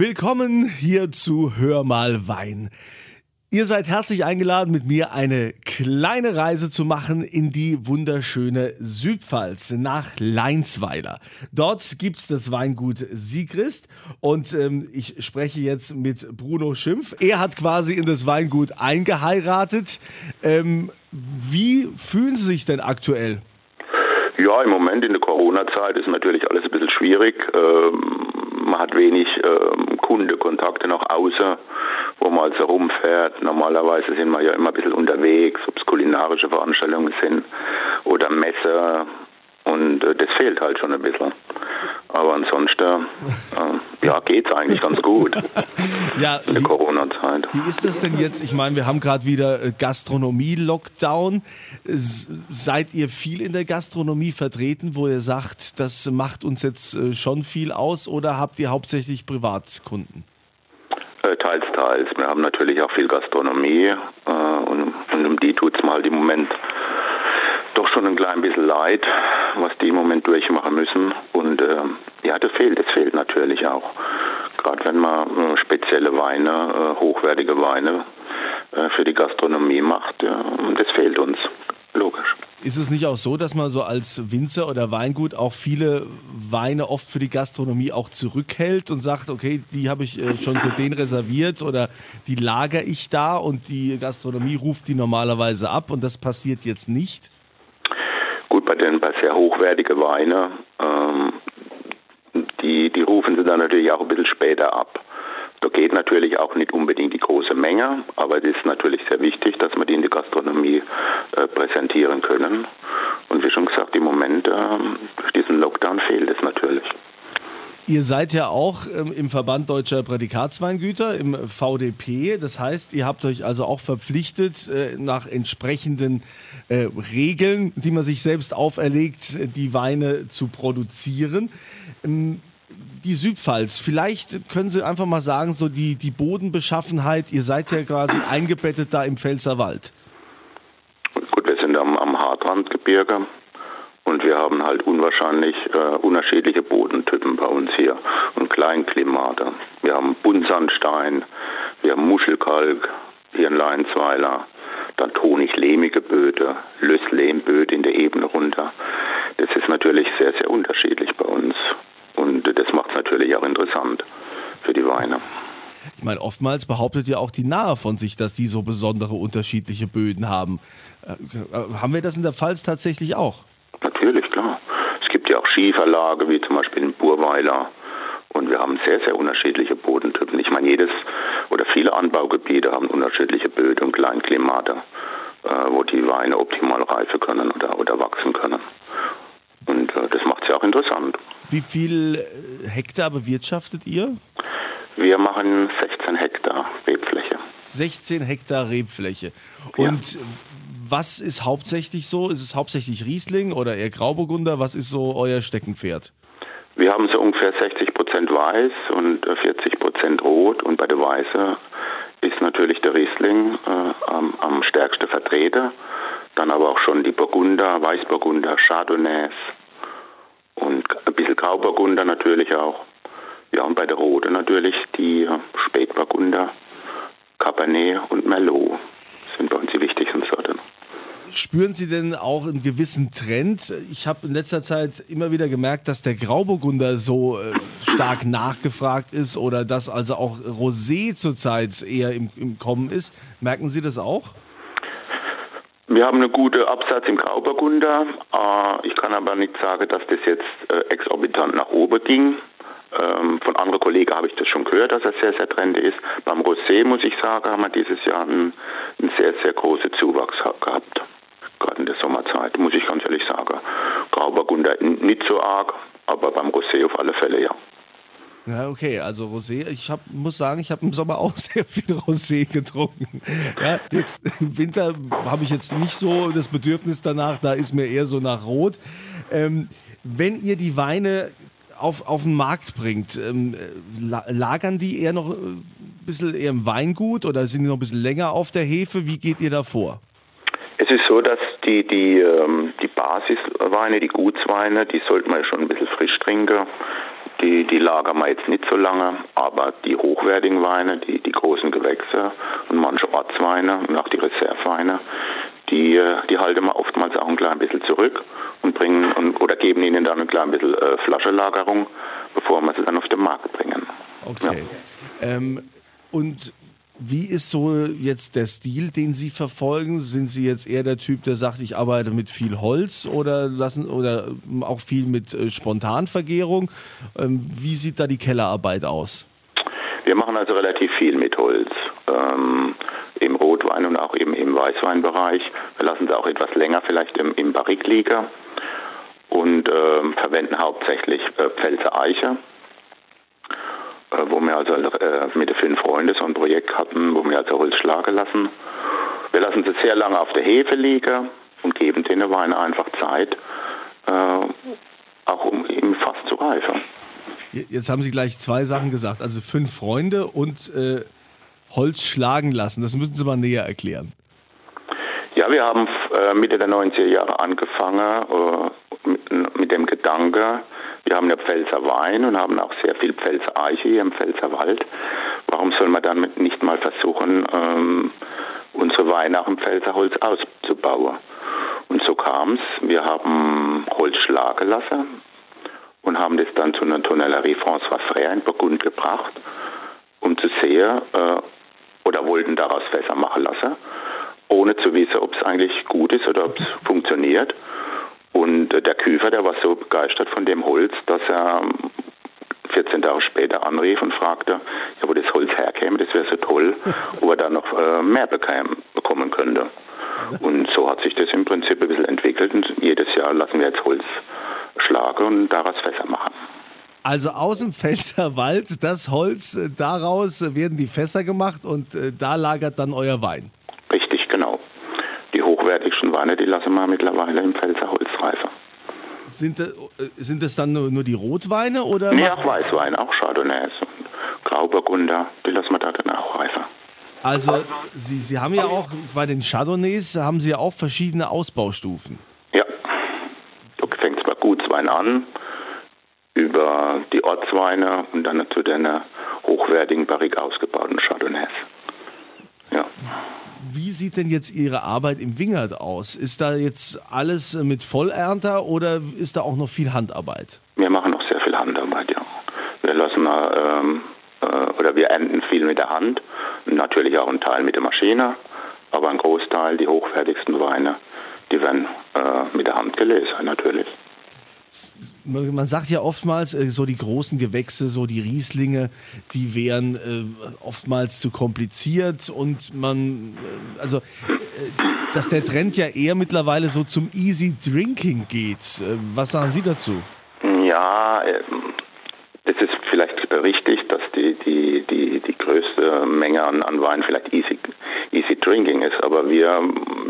Willkommen hier zu Hör mal Wein. Ihr seid herzlich eingeladen, mit mir eine kleine Reise zu machen in die wunderschöne Südpfalz nach Leinsweiler. Dort gibt's das Weingut Siegrist und ähm, ich spreche jetzt mit Bruno Schimpf. Er hat quasi in das Weingut eingeheiratet. Ähm, wie fühlen Sie sich denn aktuell? Ja, im Moment in der Corona-Zeit ist natürlich alles ein bisschen schwierig. Ähm, man hat wenig ähm, Kundekontakte nach außen, wo man also rumfährt. Normalerweise sind wir ja immer ein bisschen unterwegs, ob es kulinarische Veranstaltungen sind oder Messe. Und äh, das fehlt halt schon ein bisschen. Aber ansonsten, äh, ja, geht's eigentlich ganz gut. ja, in der Corona-Zeit. Wie ist das denn jetzt? Ich meine, wir haben gerade wieder äh, Gastronomie-Lockdown. Seid ihr viel in der Gastronomie vertreten, wo ihr sagt, das macht uns jetzt äh, schon viel aus oder habt ihr hauptsächlich Privatkunden? Äh, teils, teils. Wir haben natürlich auch viel Gastronomie äh, und, und um die tut es mal im Moment doch schon ein klein bisschen leid, was die im Moment durchmachen müssen. Und äh, ja, das fehlt, das fehlt natürlich auch. Gerade wenn man äh, spezielle Weine, äh, hochwertige Weine äh, für die Gastronomie macht, das fehlt uns. Logisch. Ist es nicht auch so, dass man so als Winzer oder Weingut auch viele Weine oft für die Gastronomie auch zurückhält und sagt, okay, die habe ich äh, schon für den reserviert oder die lagere ich da und die Gastronomie ruft die normalerweise ab und das passiert jetzt nicht? Gut, bei sehr hochwertigen Weinen, ähm, die, die rufen sie dann natürlich auch ein bisschen später ab. Da geht natürlich auch nicht unbedingt die große Menge, aber es ist natürlich sehr wichtig, dass wir die in der Gastronomie äh, präsentieren können. Und wie schon gesagt, im Moment äh, durch diesen Lockdown fehlt es natürlich. Ihr seid ja auch ähm, im Verband Deutscher Prädikatsweingüter, im VDP. Das heißt, ihr habt euch also auch verpflichtet, äh, nach entsprechenden äh, Regeln, die man sich selbst auferlegt, die Weine zu produzieren. Ähm, die Südpfalz, vielleicht können Sie einfach mal sagen, so die, die Bodenbeschaffenheit, ihr seid ja quasi eingebettet da im Pfälzerwald. Gut, wir sind am, am Hartrandgebirge und wir haben halt unwahrscheinlich äh, unterschiedliche Bodentypen bei uns hier und Kleinklimate. Wir haben Buntsandstein, wir haben Muschelkalk hier in Leinsweiler, dann tonig-lehmige Böden, Lösslehmböden in der Ebene runter. Das ist natürlich sehr, sehr unterschiedlich bei uns. Und das macht es natürlich auch interessant für die Weine. Ich meine, oftmals behauptet ja auch die Nahe von sich, dass die so besondere unterschiedliche Böden haben. Äh, äh, haben wir das in der Pfalz tatsächlich auch? Natürlich, klar. Es gibt ja auch Schieferlage, wie zum Beispiel in Burweiler. Und wir haben sehr, sehr unterschiedliche Bodentypen. Ich meine, jedes oder viele Anbaugebiete haben unterschiedliche Böden und Kleinklimate, äh, wo die Weine optimal reifen können oder, oder wachsen können. Und äh, das macht es ja auch interessant. Wie viel äh, Hektar bewirtschaftet ihr? Wir machen 16 Hektar Rebfläche. 16 Hektar Rebfläche. Und ja was ist hauptsächlich so? Ist es hauptsächlich Riesling oder eher Grauburgunder? Was ist so euer Steckenpferd? Wir haben so ungefähr 60 Prozent Weiß und 40 äh, Prozent Rot. Und bei der Weiße ist natürlich der Riesling äh, am, am stärksten Vertreter. Dann aber auch schon die Burgunder, Weißburgunder, Chardonnays und ein bisschen Grauburgunder natürlich auch. Ja, und bei der Rote natürlich die äh, Spätburgunder, Cabernet und Merlot sind bei uns die wichtigsten. Spüren Sie denn auch einen gewissen Trend? Ich habe in letzter Zeit immer wieder gemerkt, dass der Grauburgunder so äh, stark nachgefragt ist oder dass also auch Rosé zurzeit eher im, im Kommen ist. Merken Sie das auch? Wir haben eine gute Absatz im Grauburgunder. Äh, ich kann aber nicht sagen, dass das jetzt äh, exorbitant nach oben ging. Ähm, von anderen Kollegen habe ich das schon gehört, dass er sehr, sehr trendy ist. Beim Rosé, muss ich sagen, haben wir dieses Jahr einen, einen sehr, sehr großen Zuwachs gehabt gerade in der Sommerzeit, muss ich ganz ehrlich sagen. Grauburgunder nicht so arg, aber beim Rosé auf alle Fälle ja. Ja, okay, also Rosé, ich hab, muss sagen, ich habe im Sommer auch sehr viel Rosé getrunken. Ja, jetzt im Winter habe ich jetzt nicht so das Bedürfnis danach, da ist mir eher so nach Rot. Ähm, wenn ihr die Weine auf, auf den Markt bringt, ähm, lagern die eher noch ein bisschen eher im Weingut oder sind die noch ein bisschen länger auf der Hefe? Wie geht ihr da vor? Es ist so, dass die, die, ähm, die Basisweine, die Gutsweine, die sollte man schon ein bisschen frisch trinken. Die, die lagern wir jetzt nicht so lange, aber die hochwertigen Weine, die, die großen Gewächse und manche Ortsweine und auch die Reserveweine, die, äh, die halten wir oftmals auch ein klein bisschen zurück und bringen und, oder geben ihnen dann ein klein bisschen äh, Flaschenlagerung, bevor wir sie dann auf den Markt bringen. Okay. Ja. Ähm, und wie ist so jetzt der Stil, den Sie verfolgen? Sind Sie jetzt eher der Typ, der sagt, ich arbeite mit viel Holz oder lassen oder auch viel mit äh, Spontanvergärung? Ähm, wie sieht da die Kellerarbeit aus? Wir machen also relativ viel mit Holz. Ähm, Im Rotwein und auch im, im Weißweinbereich. Wir lassen sie auch etwas länger vielleicht im, im Barrik liegen und ähm, verwenden hauptsächlich äh, Pfälzer Eiche äh, wo wir also äh, mit den fünf Freunden so ein Projekt hatten, wo wir also Holz schlagen lassen. Wir lassen sie sehr lange auf der Hefe liegen und geben den Wein einfach Zeit, äh, auch um im Fass zu reifen. Jetzt haben Sie gleich zwei Sachen gesagt, also fünf Freunde und äh, Holz schlagen lassen. Das müssen Sie mal näher erklären. Ja, wir haben äh, Mitte der 90er Jahre angefangen äh, mit, mit, dem Gedanke, wir haben ja Pfälzer Wein und haben auch sehr viel Pfälzer Eiche hier im Pfälzer Wald. Warum soll man dann nicht mal versuchen, ähm, unsere Weine auch im Pfälzer Holz auszubauen? Und so kam es. Wir haben Holz schlagen lassen und haben das dann zu einer Tonnellerie François Frère in Burgund gebracht, um zu sehen, äh, oder wollten daraus Fässer machen lassen, ohne zu wissen, ob es eigentlich gut ist oder ob es funktioniert. Und äh, der Küfer, der war so begeistert von dem Holz, dass er 14 ähm, Tage später anrief und fragte, ja, wo das Holz herkäme, das wäre so toll, ob er da noch äh, mehr bekommen könnte. Und so hat sich das im Prinzip ein bisschen entwickelt und jedes Jahr lassen wir jetzt Holz schlagen und daraus Fässer machen. Also aus dem Pfälzer Wald, das Holz, äh, daraus werden die Fässer gemacht und da lagert dann euer Wein hochwertigsten Weine, die lassen wir mittlerweile im Pfälzer Reifen. Sind das, sind das dann nur, nur die Rotweine oder? Nee, auch Weißweine, auch Chardonnays und Grauburgunder, die lassen wir da dann auch reifen. Also Sie, Sie haben ja auch bei den Chardonnays haben Sie ja auch verschiedene Ausbaustufen. Ja, du fängst bei Gutswein an, über die Ortsweine und dann zu den hochwertigen, barrik ausgebauten Chardonnays. Ja. Wie sieht denn jetzt Ihre Arbeit im Wingert aus? Ist da jetzt alles mit Vollernter oder ist da auch noch viel Handarbeit? Wir machen noch sehr viel Handarbeit, ja. Wir lassen ähm, äh, oder wir ernten viel mit der Hand, natürlich auch ein Teil mit der Maschine, aber ein Großteil, die hochwertigsten Weine, die werden äh, mit der Hand gelesen, natürlich man sagt ja oftmals, äh, so die großen Gewächse, so die Rieslinge, die wären äh, oftmals zu kompliziert und man, äh, also, dass der Trend ja eher mittlerweile so zum Easy Drinking geht. was sagen Sie dazu? Ja, es ist vielleicht richtig, dass die, die, die, die größte Menge an, an Wein vielleicht easy, easy Drinking ist, aber wir,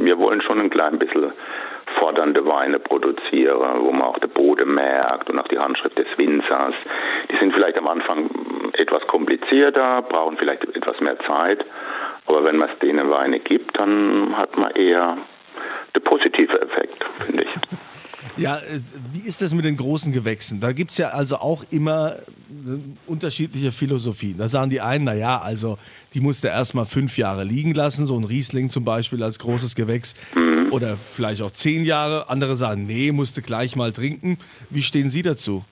wir wollen schon ein klein bisschen fordernde Weine produziere, wo man auch den Boden merkt und auch die Handschrift des Winzers. Die sind vielleicht am Anfang etwas komplizierter, brauchen vielleicht etwas mehr Zeit, aber wenn man es denen Weine gibt, dann hat man eher den positiven Effekt, finde ich. Ja, äh, wie ist das mit den großen Gewächsen? Da gibt es ja also auch immer äh, unterschiedliche Philosophien. Da sagen die einen, naja, also die musste erstmal fünf Jahre liegen lassen, so ein Riesling zum Beispiel als großes Gewächs. Mhm. Oder vielleicht auch zehn Jahre. Andere sagen, nee, musste gleich mal trinken. Wie stehen Sie dazu?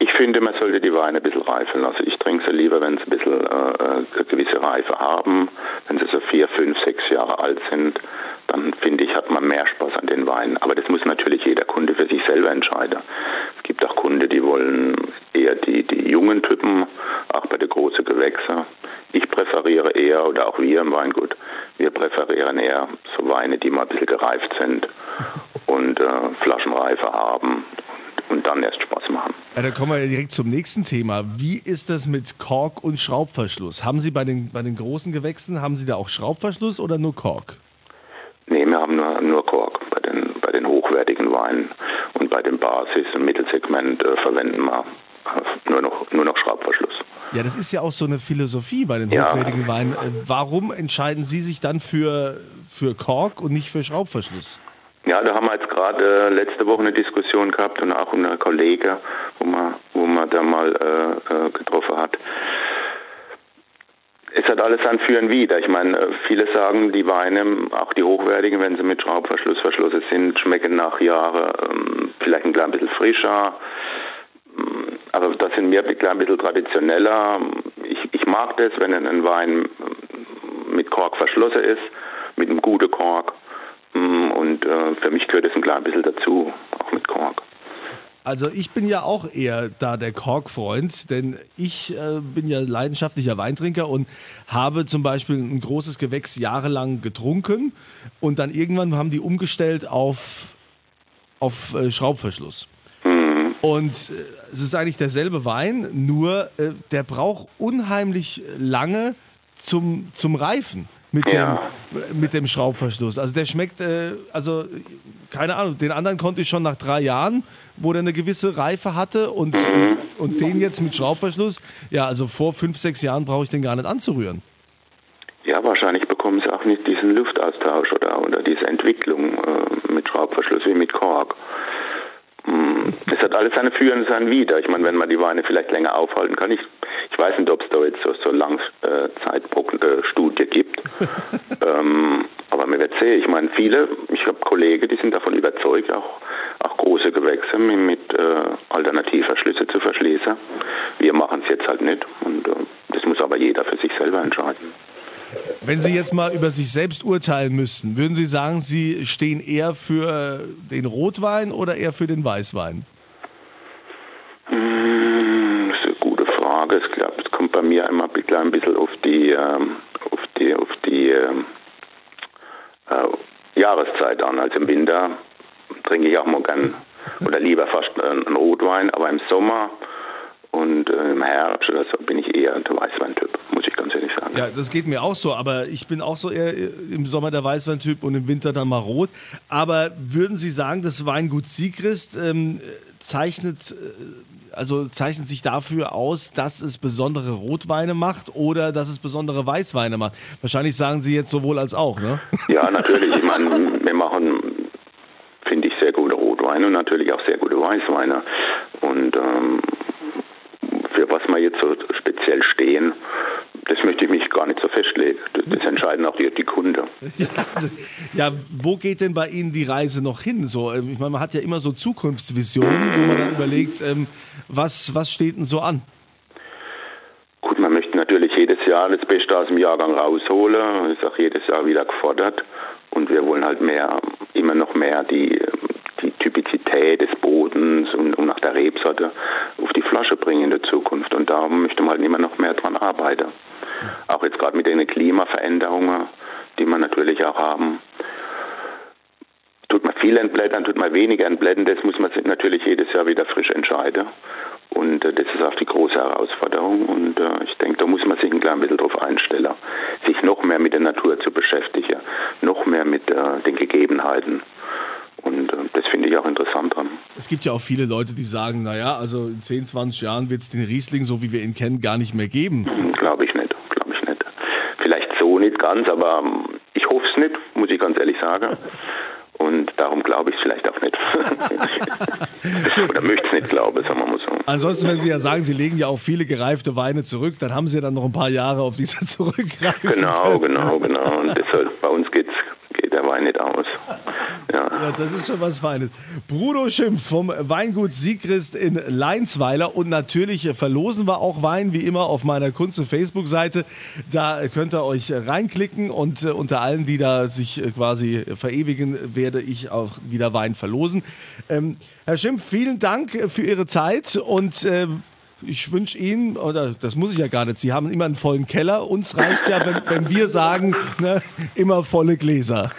Ich finde, man sollte die Weine ein bisschen reifen lassen. Ich trinke sie lieber, wenn sie ein bisschen äh, eine äh, gewisse Reife haben. Wenn sie so vier, fünf, sechs Jahre alt sind, dann finde ich, hat man mehr Spaß an den Weinen. Aber das muss natürlich jeder Kunde für sich selber entscheiden. Es gibt auch Kunden, die wollen eher die, die jungen Typen, auch bei den großen Gewächsen. Ich präferiere eher, oder auch wir im Weingut, wir präferieren eher so Weine, die mal ein bisschen gereift sind und äh, Flaschenreife haben und dann erst Spaß machen. Ja, dann kommen wir direkt zum nächsten Thema. Wie ist das mit Kork und Schraubverschluss? Haben Sie bei den, bei den großen Gewächsen, haben Sie da auch Schraubverschluss oder nur Kork? Nee, wir haben nur, nur Kork bei den, bei den hochwertigen Weinen. Und bei dem Basis- und Mittelsegment äh, verwenden wir äh, nur noch, nur noch Schraubverschluss. Ja, das ist ja auch so eine Philosophie bei den ja. hochwertigen Weinen. Äh, warum entscheiden Sie sich dann für, für Kork und nicht für Schraubverschluss? Ja, da haben wir jetzt gerade äh, letzte Woche eine Diskussion gehabt und auch eine Kollege, wo wir da mal äh, getroffen hat. Es hat alles ein Für und Wider. Ich meine, viele sagen, die Weine, auch die hochwertigen, wenn sie mit Schraubverschluss verschlossen sind, schmecken nach Jahren ähm, vielleicht ein klein bisschen frischer. Aber das sind mir ein klein bisschen traditioneller. Ich, ich mag das, wenn ein Wein mit Kork verschlossen ist, mit einem guten Kork. Und äh, für mich gehört es ein klein bisschen dazu, auch mit Kork. Also ich bin ja auch eher da der Korkfreund, denn ich äh, bin ja leidenschaftlicher Weintrinker und habe zum Beispiel ein großes Gewächs jahrelang getrunken und dann irgendwann haben die umgestellt auf, auf äh, Schraubverschluss. Mhm. Und äh, es ist eigentlich derselbe Wein, nur äh, der braucht unheimlich lange zum, zum Reifen mit, ja. dem, mit dem Schraubverschluss. Also der schmeckt, äh, also keine Ahnung, den anderen konnte ich schon nach drei Jahren, wo der eine gewisse Reife hatte und, mhm. und den jetzt mit Schraubverschluss, ja, also vor fünf, sechs Jahren brauche ich den gar nicht anzurühren. Ja, wahrscheinlich bekommen sie auch nicht diesen Luftaustausch oder, oder diese Entwicklung äh, mit Schraubverschluss wie mit Kork. Mm, es hat alles seine Für und seine Wider. Ich meine, wenn man die Weine vielleicht länger aufhalten kann, ich ich weiß nicht, ob es da jetzt so, so Langzeitstudie gibt. ähm, aber mir wird sehen. Ich meine, viele, ich habe Kollegen, die sind davon überzeugt, auch, auch große Gewächse mit, mit äh, Alternativverschlüsse zu verschließen. Wir machen es jetzt halt nicht. Und äh, das muss aber jeder für sich selber entscheiden. Wenn Sie jetzt mal über sich selbst urteilen müssten, würden Sie sagen, Sie stehen eher für den Rotwein oder eher für den Weißwein? Glaube, es kommt bei mir immer ein bisschen auf die, ähm, auf die, auf die ähm, äh, Jahreszeit an. Also im Winter trinke ich auch mal gern oder lieber fast einen Rotwein, aber im Sommer und äh, im Herbst bin ich eher der Weißweintyp, muss ich ganz ehrlich sagen. Ja, das geht mir auch so, aber ich bin auch so eher im Sommer der Weißweintyp und im Winter dann mal rot. Aber würden Sie sagen, das Weingut Siegrist ähm, zeichnet äh, also zeichnet sich dafür aus, dass es besondere Rotweine macht oder dass es besondere Weißweine macht? Wahrscheinlich sagen Sie jetzt sowohl als auch, ne? Ja, natürlich. Ich meine, wir machen, finde ich, sehr gute Rotweine und natürlich auch sehr gute Weißweine. Und ähm, für was wir jetzt so speziell stehen, das möchte ich mich gar nicht so festlegen. Das, das entscheiden auch die, die Kunden. Ja, also, ja, wo geht denn bei Ihnen die Reise noch hin? So, ähm, ich meine, man hat ja immer so Zukunftsvisionen, wo man dann überlegt, ähm, was, was steht denn so an? Gut, man möchte natürlich jedes Jahr das Beste aus dem Jahrgang rausholen. Das ist auch jedes Jahr wieder gefordert. Und wir wollen halt mehr, immer noch mehr die, die Typizität des Bodens und, und nach der Rebsorte bringen in der Zukunft. Und da möchte man halt immer noch mehr dran arbeiten. Auch jetzt gerade mit den Klimaveränderungen, die wir natürlich auch haben. Tut man viel entblättern, tut man weniger entblättern, das muss man natürlich jedes Jahr wieder frisch entscheiden. Und äh, das ist auch die große Herausforderung. Und äh, ich denke, da muss man sich ein klein bisschen drauf einstellen, sich noch mehr mit der Natur zu beschäftigen, noch mehr mit äh, den Gegebenheiten. Und finde ich auch interessant dran. Es gibt ja auch viele Leute, die sagen, naja, also in 10, 20 Jahren wird es den Riesling, so wie wir ihn kennen, gar nicht mehr geben. Hm, glaube ich nicht, glaube ich nicht. Vielleicht so nicht ganz, aber ähm, ich hoffe es nicht, muss ich ganz ehrlich sagen. Und darum glaube ich es vielleicht auch nicht. Oder möchte es nicht glauben, sagen wir mal so. Ansonsten, wenn Sie ja sagen, Sie legen ja auch viele gereifte Weine zurück, dann haben Sie ja dann noch ein paar Jahre, auf die Sie zurückgreifen. Genau, genau, genau. Und deshalb, bei uns geht's, geht der Wein nicht aus. Ja. das ist schon was Feines. Bruno Schimpf vom Weingut Siegrist in Leinsweiler. Und natürlich verlosen wir auch Wein, wie immer, auf meiner Kunst- Facebook-Seite. Da könnt ihr euch reinklicken und äh, unter allen, die da sich äh, quasi verewigen, werde ich auch wieder Wein verlosen. Ähm, Herr Schimpf, vielen Dank für Ihre Zeit und ähm, ich wünsche Ihnen, oder das muss ich ja gar nicht, Sie haben immer einen vollen Keller. Uns reicht ja, wenn, wenn wir sagen, ne, immer volle Gläser.